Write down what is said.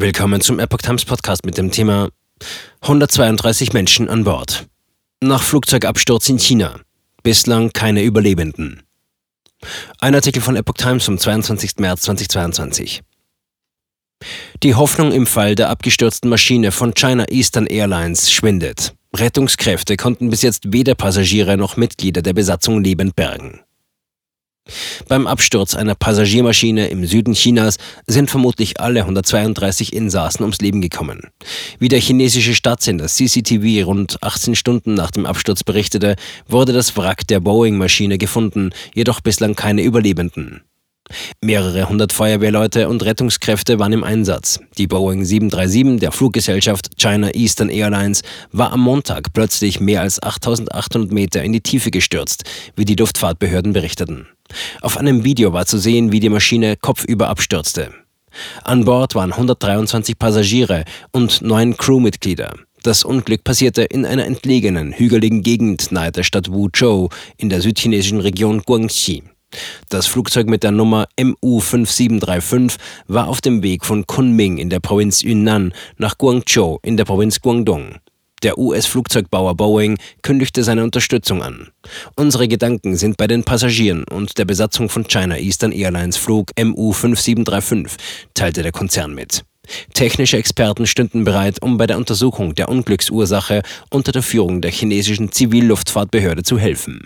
Willkommen zum Epoch Times Podcast mit dem Thema 132 Menschen an Bord. Nach Flugzeugabsturz in China. Bislang keine Überlebenden. Ein Artikel von Epoch Times vom 22. März 2022. Die Hoffnung im Fall der abgestürzten Maschine von China Eastern Airlines schwindet. Rettungskräfte konnten bis jetzt weder Passagiere noch Mitglieder der Besatzung lebend bergen. Beim Absturz einer Passagiermaschine im Süden Chinas sind vermutlich alle 132 Insassen ums Leben gekommen. Wie der chinesische Staatssender CCTV rund 18 Stunden nach dem Absturz berichtete, wurde das Wrack der Boeing-Maschine gefunden, jedoch bislang keine Überlebenden. Mehrere hundert Feuerwehrleute und Rettungskräfte waren im Einsatz. Die Boeing 737 der Fluggesellschaft China Eastern Airlines war am Montag plötzlich mehr als 8800 Meter in die Tiefe gestürzt, wie die Luftfahrtbehörden berichteten. Auf einem Video war zu sehen, wie die Maschine kopfüber abstürzte. An Bord waren 123 Passagiere und neun Crewmitglieder. Das Unglück passierte in einer entlegenen, hügeligen Gegend nahe der Stadt Wuzhou in der südchinesischen Region Guangxi. Das Flugzeug mit der Nummer MU5735 war auf dem Weg von Kunming in der Provinz Yunnan nach Guangzhou in der Provinz Guangdong. Der US-Flugzeugbauer Boeing kündigte seine Unterstützung an. Unsere Gedanken sind bei den Passagieren und der Besatzung von China Eastern Airlines Flug MU5735, teilte der Konzern mit. Technische Experten stünden bereit, um bei der Untersuchung der Unglücksursache unter der Führung der chinesischen Zivilluftfahrtbehörde zu helfen.